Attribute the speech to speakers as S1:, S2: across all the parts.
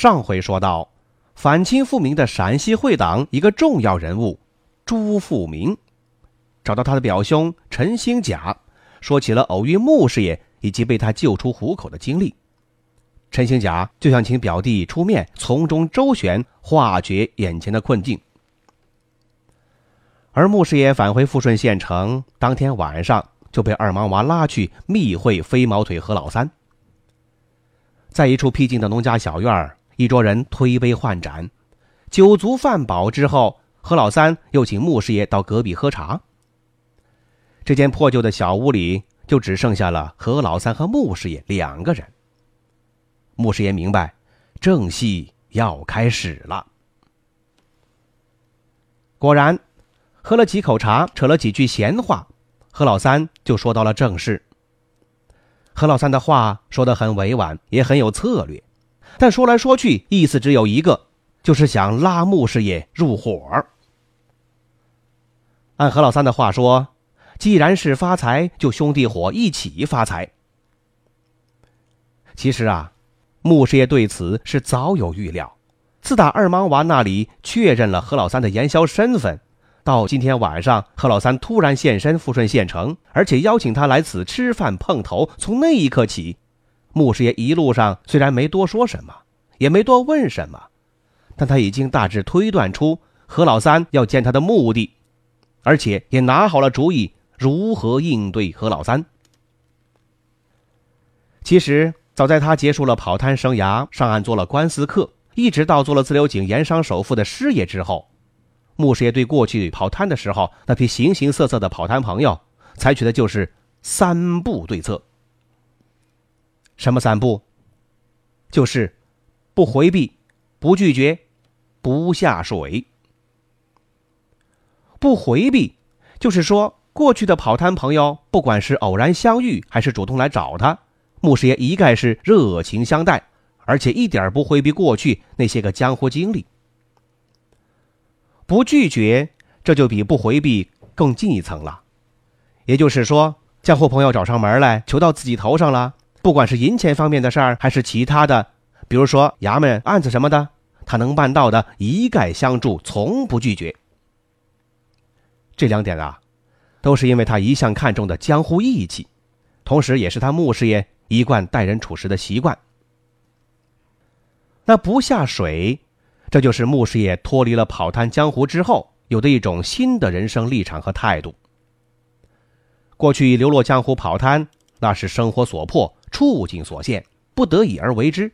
S1: 上回说到，反清复明的陕西会党一个重要人物朱富明，找到他的表兄陈兴甲，说起了偶遇穆师爷以及被他救出虎口的经历。陈兴甲就想请表弟出面从中周旋，化解眼前的困境。而穆师爷返回富顺县城当天晚上，就被二毛娃拉去密会飞毛腿何老三，在一处僻静的农家小院儿。一桌人推杯换盏，酒足饭饱之后，何老三又请穆师爷到隔壁喝茶。这间破旧的小屋里就只剩下了何老三和穆师爷两个人。穆师爷明白，正戏要开始了。果然，喝了几口茶，扯了几句闲话，何老三就说到了正事。何老三的话说得很委婉，也很有策略。但说来说去，意思只有一个，就是想拉穆师爷入伙。按何老三的话说，既然是发财，就兄弟伙一起发财。其实啊，穆师爷对此是早有预料。自打二毛娃那里确认了何老三的盐枭身份，到今天晚上何老三突然现身富顺县城，而且邀请他来此吃饭碰头，从那一刻起。穆师爷一路上虽然没多说什么，也没多问什么，但他已经大致推断出何老三要见他的目的，而且也拿好了主意如何应对何老三。其实早在他结束了跑摊生涯，上岸做了官司客，一直到做了自流井盐商首富的师爷之后，穆师爷对过去跑摊的时候那批形形色色的跑摊朋友，采取的就是三步对策。什么三不？就是不回避、不拒绝、不下水。不回避，就是说过去的跑摊朋友，不管是偶然相遇还是主动来找他，穆师爷一概是热情相待，而且一点不回避过去那些个江湖经历。不拒绝，这就比不回避更进一层了。也就是说，江湖朋友找上门来，求到自己头上了。不管是银钱方面的事儿，还是其他的，比如说衙门案子什么的，他能办到的，一概相助，从不拒绝。这两点啊，都是因为他一向看重的江湖义气，同时也是他穆师爷一贯待人处事的习惯。那不下水，这就是穆师爷脱离了跑滩江湖之后有的一种新的人生立场和态度。过去流落江湖跑滩，那是生活所迫。处境所限，不得已而为之。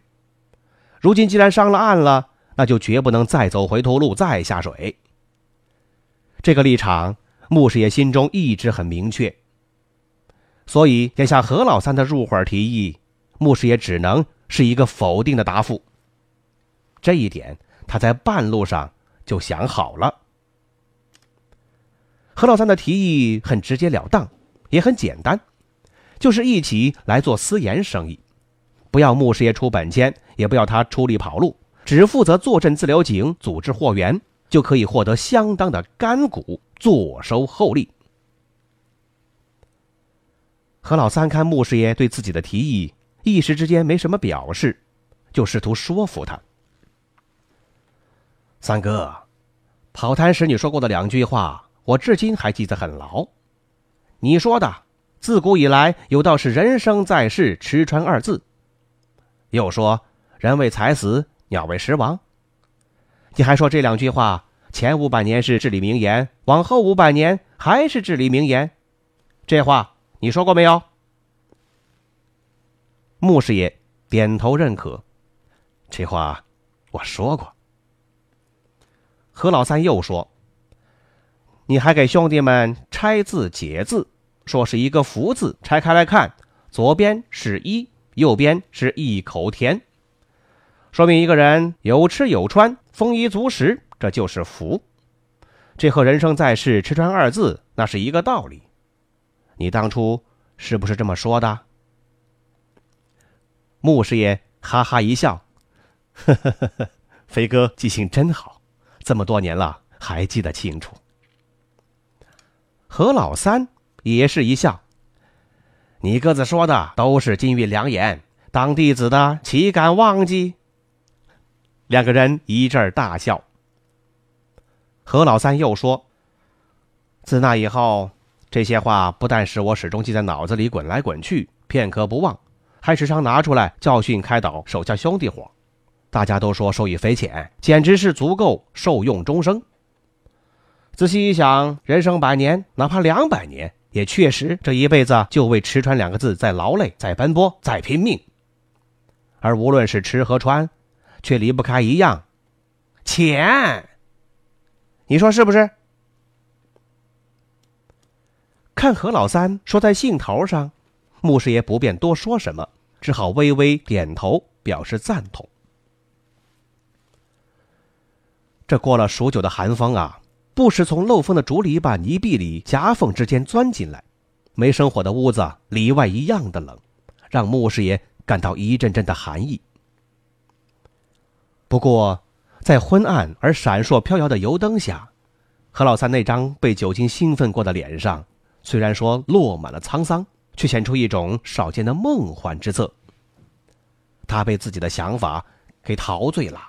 S1: 如今既然上了岸了，那就绝不能再走回头路，再下水。这个立场，穆师爷心中一直很明确。所以眼下何老三的入伙提议，穆师爷只能是一个否定的答复。这一点，他在半路上就想好了。何老三的提议很直截了当，也很简单。就是一起来做私盐生意，不要穆师爷出本钱，也不要他出力跑路，只负责坐镇自流井，组织货源，就可以获得相当的干股，坐收厚利。何老三看穆师爷对自己的提议一时之间没什么表示，就试图说服他：“三哥，跑摊时你说过的两句话，我至今还记得很牢。你说的。”自古以来，有道是“人生在世，吃穿二字”。又说“人为财死，鸟为食亡”。你还说这两句话前五百年是至理名言，往后五百年还是至理名言。这话你说过没有？穆师爷点头认可。这话我说过。何老三又说：“你还给兄弟们拆字解字。”说是一个福字，拆开来看，左边是一，右边是一口田。说明一个人有吃有穿，丰衣足食，这就是福。这和人生在世吃穿二字那是一个道理。你当初是不是这么说的？穆师爷哈哈一笑，呵呵呵呵，飞哥记性真好，这么多年了还记得清楚。何老三也是一笑，你哥子说的都是金玉良言，当弟子的岂敢忘记？两个人一阵大笑。何老三又说：“自那以后，这些话不但使我始终记在脑子里滚来滚去，片刻不忘，还时常拿出来教训开导手下兄弟伙。大家都说受益匪浅，简直是足够受用终生。仔细一想，人生百年，哪怕两百年，也确实这一辈子就为吃穿两个字在劳累，在奔波，在拼命。而无论是吃和穿，却离不开一样，钱。”你说是不是？看何老三说在兴头上，穆师爷不便多说什么，只好微微点头表示赞同。这过了数九的寒风啊，不时从漏风的竹篱笆泥壁里夹缝之间钻进来，没生火的屋子里外一样的冷，让穆师爷感到一阵阵的寒意。不过。在昏暗而闪烁飘摇的油灯下，何老三那张被酒精兴奋过的脸上，虽然说落满了沧桑，却显出一种少见的梦幻之色。他被自己的想法给陶醉了。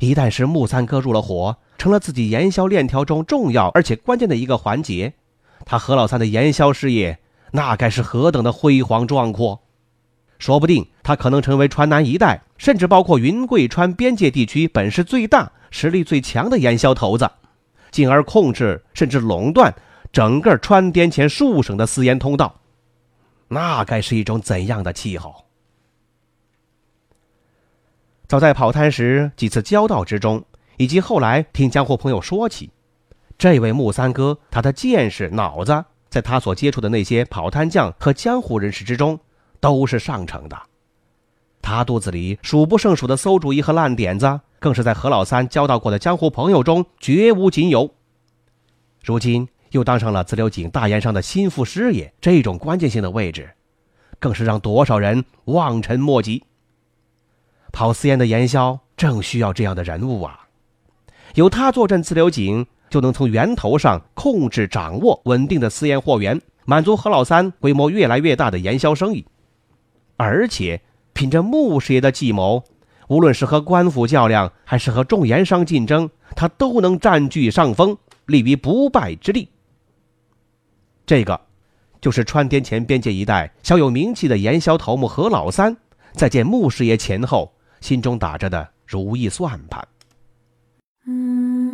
S1: 一旦是木三哥入了伙，成了自己盐销链条中重要而且关键的一个环节，他何老三的盐销事业那该是何等的辉煌壮阔！说不定他可能成为川南一带，甚至包括云贵川边界地区本市最大、实力最强的盐销头子，进而控制甚至垄断整个川滇黔数省的私盐通道，那该是一种怎样的气候？早在跑滩时几次交道之中，以及后来听江湖朋友说起，这位木三哥他的见识、脑子，在他所接触的那些跑滩匠和江湖人士之中。都是上乘的，他肚子里数不胜数的馊主意和烂点子，更是在何老三交到过的江湖朋友中绝无仅有。如今又当上了自流井大盐商的心腹师爷，这种关键性的位置，更是让多少人望尘莫及。跑私盐的盐枭正需要这样的人物啊！有他坐镇自流井，就能从源头上控制、掌握稳定的私盐货源，满足何老三规模越来越大的盐销生意。而且，凭着穆师爷的计谋，无论是和官府较量，还是和众盐商竞争，他都能占据上风，立于不败之地。这个，就是川滇黔边界一带小有名气的盐销头目何老三，在见穆师爷前后，心中打着的如意算盘。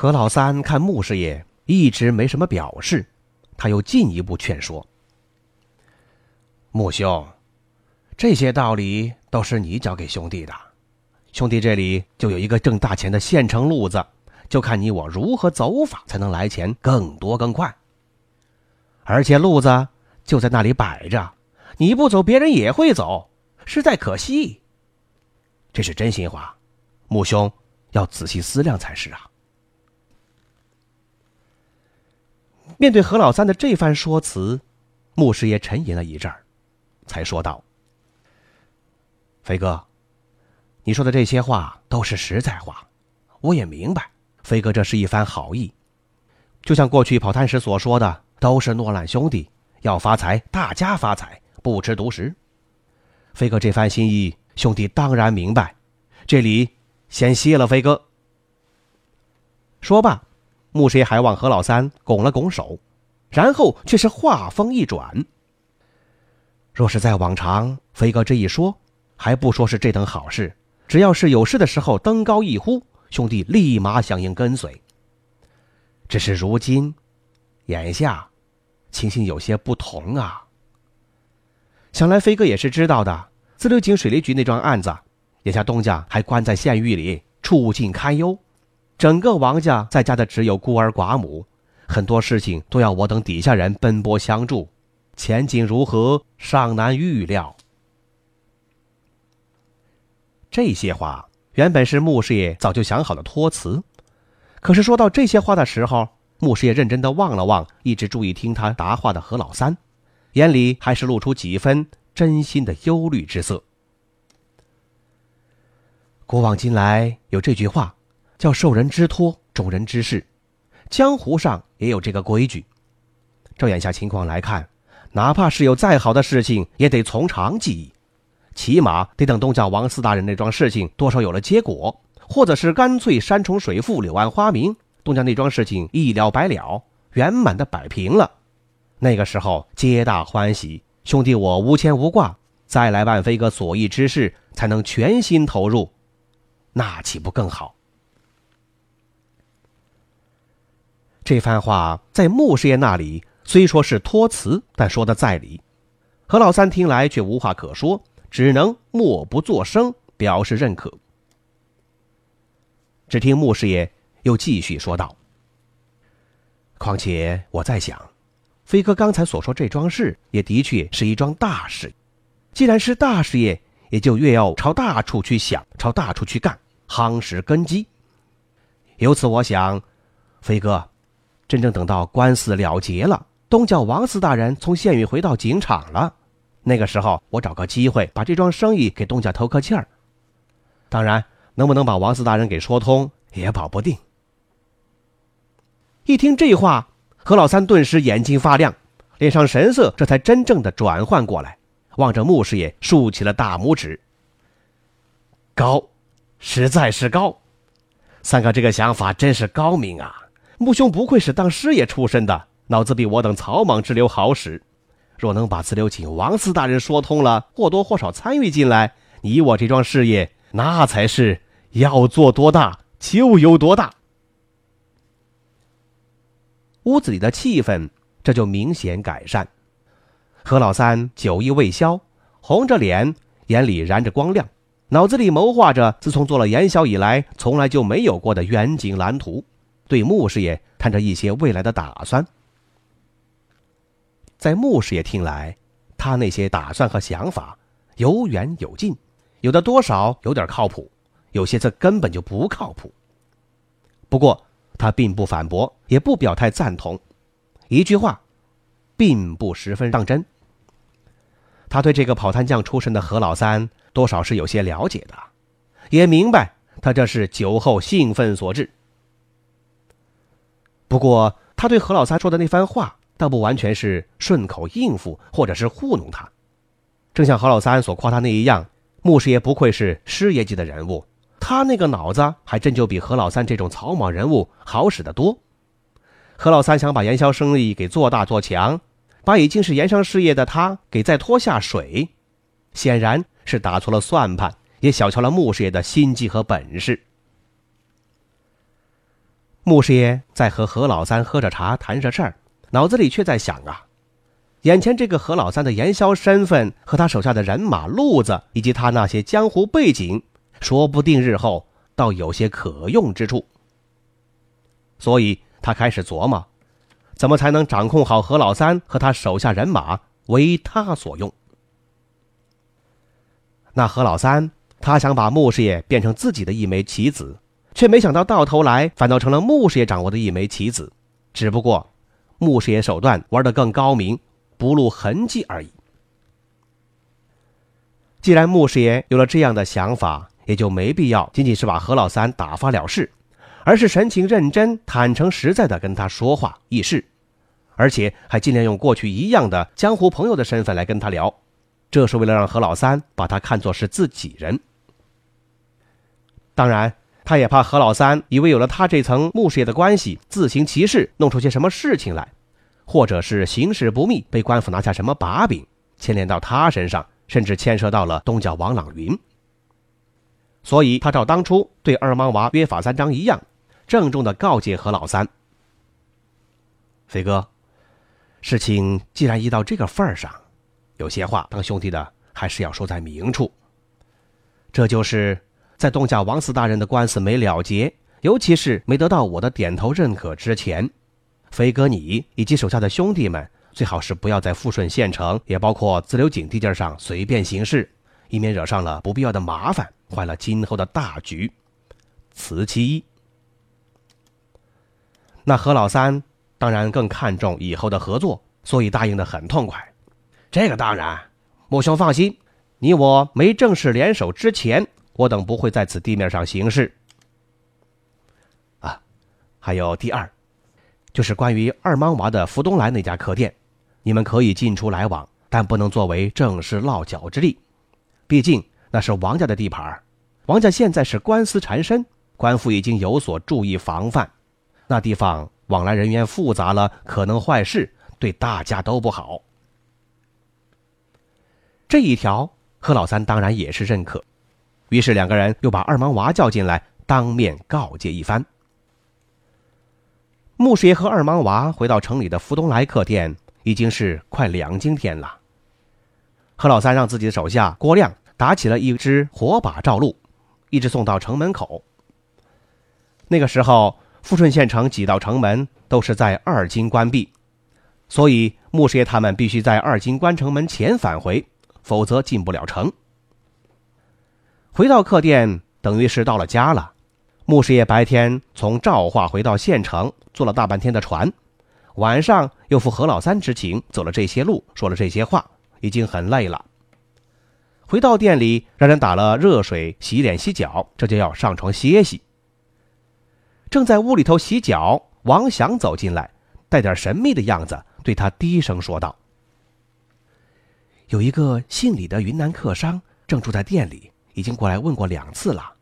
S1: 何老三看穆师爷一直没什么表示，他又进一步劝说。穆兄，这些道理都是你教给兄弟的，兄弟这里就有一个挣大钱的现成路子，就看你我如何走法才能来钱更多更快。而且路子就在那里摆着，你不走，别人也会走，实在可惜。这是真心话，穆兄要仔细思量才是啊。面对何老三的这番说辞，穆师爷沉吟了一阵儿。才说道：“飞哥，你说的这些话都是实在话，我也明白。飞哥这是一番好意，就像过去跑滩时所说的，都是诺兰兄弟，要发财，大家发财，不吃独食。飞哥这番心意，兄弟当然明白。这里先谢了飞哥。”说罢，牧师还望何老三拱了拱手，然后却是话锋一转。若是在往常，飞哥这一说，还不说是这等好事，只要是有事的时候登高一呼，兄弟立马响应跟随。只是如今，眼下，情形有些不同啊。想来飞哥也是知道的，自流井水利局那桩案子，眼下东家还关在县狱里，处境堪忧，整个王家在家的只有孤儿寡母，很多事情都要我等底下人奔波相助，前景如何尚难预料。这些话原本是穆师爷早就想好的托词，可是说到这些话的时候，穆师爷认真的望了望一直注意听他答话的何老三，眼里还是露出几分真心的忧虑之色。古往今来有这句话，叫“受人之托，忠人之事”，江湖上也有这个规矩。照眼下情况来看，哪怕是有再好的事情，也得从长计议。起码得等东家王四大人那桩事情多少有了结果，或者是干脆山重水复、柳暗花明，东家那桩事情一了百了，圆满的摆平了，那个时候皆大欢喜，兄弟我无牵无挂，再来万飞哥所议之事，才能全心投入，那岂不更好？这番话在穆师爷那里虽说是托词，但说的在理，何老三听来却无话可说。只能默不作声，表示认可。只听穆师爷又继续说道：“况且我在想，飞哥刚才所说这桩事，也的确是一桩大事。既然是大事业，也就越要朝大处去想，朝大处去干，夯实根基。由此，我想，飞哥，真正等到官司了结了，东家王四大人从县狱回到警场了。”那个时候，我找个机会把这桩生意给东家透个气儿。当然，能不能把王四大人给说通，也保不定。一听这话，何老三顿时眼睛发亮，脸上神色这才真正的转换过来，望着穆师爷竖起了大拇指。高，实在是高！三哥这个想法真是高明啊！穆兄不愧是当师爷出身的，脑子比我等草莽之流好使。若能把自流井王四大人说通了，或多或少参与进来，你我这桩事业，那才是要做多大就有多大。屋子里的气氛这就明显改善。何老三酒意未消，红着脸，眼里燃着光亮，脑子里谋划着自从做了元宵以来从来就没有过的远景蓝图，对穆师爷谈着一些未来的打算。在穆师爷听来，他那些打算和想法有远有近，有的多少有点靠谱，有些则根本就不靠谱。不过他并不反驳，也不表态赞同，一句话，并不十分当真。他对这个跑摊匠出身的何老三多少是有些了解的，也明白他这是酒后兴奋所致。不过他对何老三说的那番话。倒不完全是顺口应付，或者是糊弄他。正像何老三所夸他那一样，穆师爷不愧是师爷级的人物，他那个脑子还真就比何老三这种草莽人物好使得多。何老三想把盐销生意给做大做强，把已经是盐商事业的他给再拖下水，显然是打错了算盘，也小瞧了穆师爷的心机和本事。穆师爷在和何老三喝着茶，谈着事儿。脑子里却在想啊，眼前这个何老三的盐枭身份和他手下的人马路子，以及他那些江湖背景，说不定日后倒有些可用之处。所以他开始琢磨，怎么才能掌控好何老三和他手下人马，为他所用。那何老三，他想把穆师爷变成自己的一枚棋子，却没想到到头来反倒成了穆师爷掌握的一枚棋子，只不过。穆师爷手段玩得更高明，不露痕迹而已。既然穆师爷有了这样的想法，也就没必要仅仅是把何老三打发了事，而是神情认真、坦诚实在的跟他说话议事，而且还尽量用过去一样的江湖朋友的身份来跟他聊，这是为了让何老三把他看作是自己人。当然。他也怕何老三以为有了他这层穆师爷的关系，自行其事，弄出些什么事情来，或者是行事不密，被官府拿下什么把柄，牵连到他身上，甚至牵涉到了东角王朗云。所以他照当初对二莽娃约法三章一样，郑重的告诫何老三：“飞哥，事情既然依到这个份儿上，有些话当兄弟的还是要说在明处。这就是在东家王四大人的官司没了结，尤其是没得到我的点头认可之前，飞哥你以及手下的兄弟们，最好是不要在富顺县城，也包括自流井地界上随便行事，以免惹上了不必要的麻烦，坏了今后的大局。此其一。那何老三当然更看重以后的合作，所以答应的很痛快。这个当然，莫兄放心，你我没正式联手之前，我等不会在此地面上行事。啊，还有第二，就是关于二莽娃的福东来那家客店，你们可以进出来往，但不能作为正式落脚之地，毕竟那是王家的地盘。王家现在是官司缠身，官府已经有所注意防范。那地方往来人员复杂了，可能坏事，对大家都不好。这一条，何老三当然也是认可。于是两个人又把二莽娃叫进来，当面告诫一番。穆师爷和二莽娃回到城里的福东来客店，已经是快两更天了。何老三让自己的手下郭亮打起了一支火把照路，一直送到城门口。那个时候。富顺县城几道城门都是在二金关闭，所以穆师爷他们必须在二金关城门前返回，否则进不了城。回到客店，等于是到了家了。穆师爷白天从赵化回到县城，坐了大半天的船，晚上又赴何老三之情，走了这些路，说了这些话，已经很累了。回到店里，让人打了热水洗脸洗脚，这就要上床歇息。正在屋里头洗脚，王祥走进来，带点神秘的样子，对他低声说道：“有一个姓李的云南客商，正住在店里，已经过来问过两次了，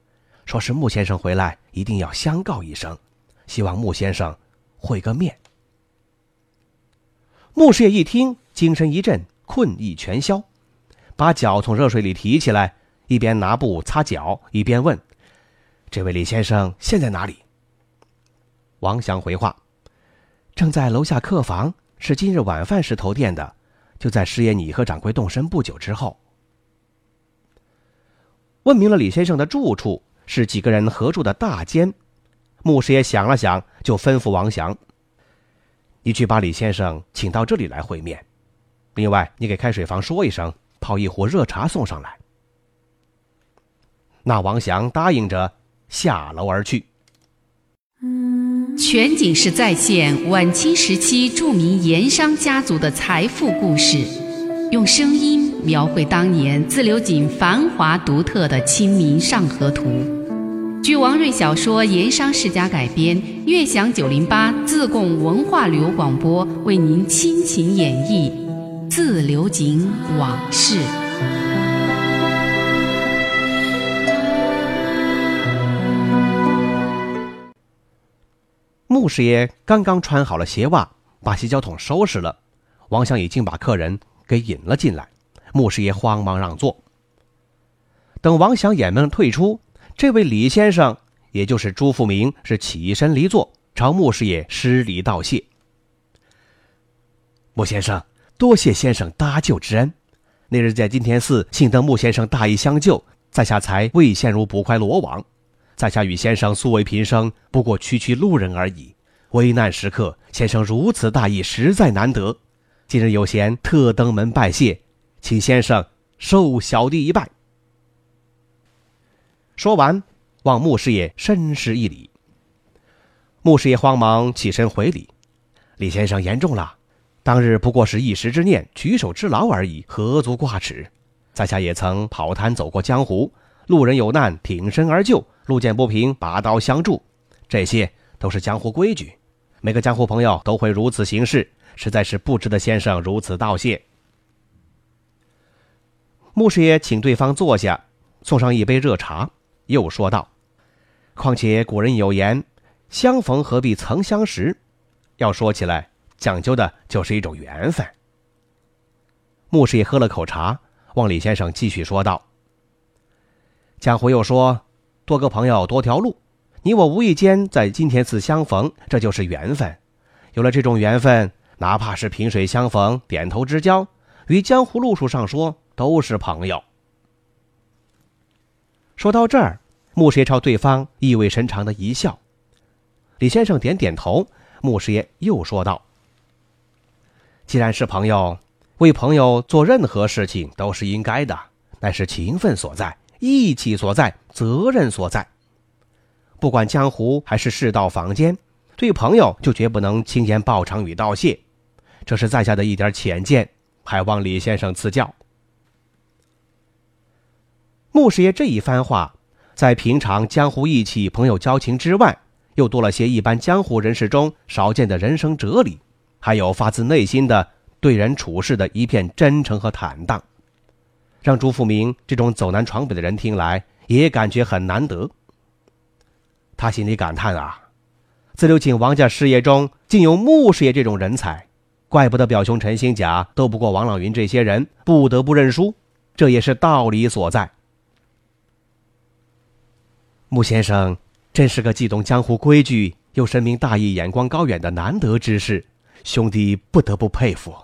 S1: 说是穆先生回来，一定要相告一声，希望穆先生会个面。”穆师爷一听，精神一振，困意全消，把脚从热水里提起来，一边拿布擦脚，一边问：“这位李先生现在哪里？”王祥回话：“正在楼下客房，是今日晚饭时投店的，就在师爷你和掌柜动身不久之后。”问明了李先生的住处是几个人合住的大间，牧师爷想了想，就吩咐王祥：“你去把李先生请到这里来会面。另外，你给开水房说一声，泡一壶热茶送上来。”那王祥答应着，下楼而去。
S2: 全景式再现晚清时期著名盐商家族的财富故事，用声音描绘当年自流井繁华独特的《清明上河图》。据王瑞小说《盐商世家》改编，悦享九零八自贡文化旅游广播为您倾情演绎《自流井往事》。
S1: 穆师爷刚刚穿好了鞋袜，把洗脚桶收拾了，王祥已经把客人给引了进来。穆师爷慌忙让座。等王祥掩门退出，这位李先生，也就是朱富明，是起身离座，朝穆师爷施礼道谢。穆先生，多谢先生搭救之恩。那日在金田寺，幸得穆先生大义相救，在下才未陷入捕快罗网。在下与先生素未平生，不过区区路人而已。危难时刻，先生如此大义，实在难得。今日有闲，特登门拜谢，请先生受小弟一拜。说完，望穆师爷深施一礼。穆师爷慌忙起身回礼：“李先生言重了，当日不过是一时之念，举手之劳而已，何足挂齿。在下也曾跑摊走过江湖，路人有难，挺身而救。”路见不平，拔刀相助，这些都是江湖规矩，每个江湖朋友都会如此行事，实在是不值得先生如此道谢。穆师爷请对方坐下，送上一杯热茶，又说道：“况且古人有言，相逢何必曾相识，要说起来，讲究的就是一种缘分。”穆师爷喝了口茶，望李先生继续说道：“江湖又说。”多个朋友多条路，你我无意间在金田寺相逢，这就是缘分。有了这种缘分，哪怕是萍水相逢、点头之交，与江湖路数上说都是朋友。说到这儿，穆师爷朝对方意味深长的一笑。李先生点点头，穆师爷又说道：“既然是朋友，为朋友做任何事情都是应该的，乃是情分所在、义气所在、责任所在。不管江湖还是世道坊间，对朋友就绝不能轻言报偿与道谢。这是在下的一点浅见，还望李先生赐教。”穆师爷这一番话，在平常江湖义气、朋友交情之外，又多了些一般江湖人士中少见的人生哲理，还有发自内心的对人处事的一片真诚和坦荡，让朱富明这种走南闯北的人听来也感觉很难得。他心里感叹啊，自流井王家事业中竟有穆师爷这种人才，怪不得表兄陈兴甲斗不过王朗云这些人，不得不认输，这也是道理所在。穆先生。真是个既懂江湖规矩又深明大义、眼光高远的难得之士，兄弟不得不佩服。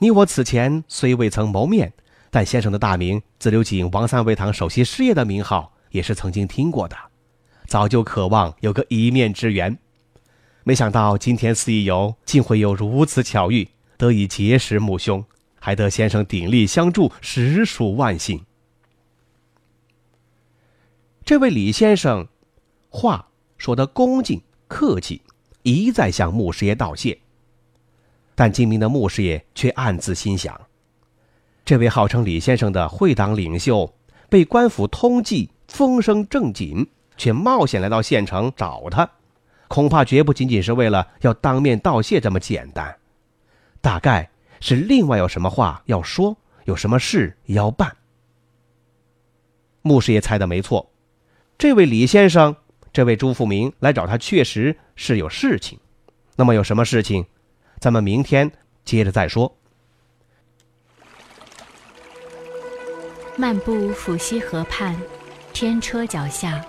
S1: 你我此前虽未曾谋面，但先生的大名——自流井王三味堂首席师爷的名号，也是曾经听过的，早就渴望有个一面之缘。没想到今天四一游，竟会有如此巧遇，得以结识穆兄，还得先生鼎力相助，实属万幸。这位李先生。话说得恭敬客气，一再向穆师爷道谢。但精明的穆师爷却暗自心想：这位号称李先生的会党领袖，被官府通缉，风声正紧，却冒险来到县城找他，恐怕绝不仅仅是为了要当面道谢这么简单，大概是另外有什么话要说，有什么事要办。穆师爷猜的没错，这位李先生。这位朱富明来找他，确实是有事情。那么有什么事情？咱们明天接着再说。
S3: 漫步抚溪河畔，天车脚下，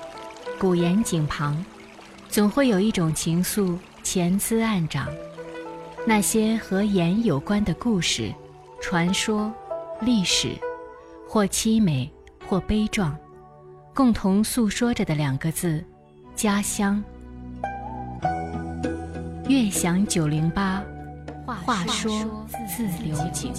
S3: 古岩井旁，总会有一种情愫潜滋暗长。那些和盐有关的故事、传说、历史，或凄美，或悲壮，共同诉说着的两个字。家乡，悦享九零八，话说自流井。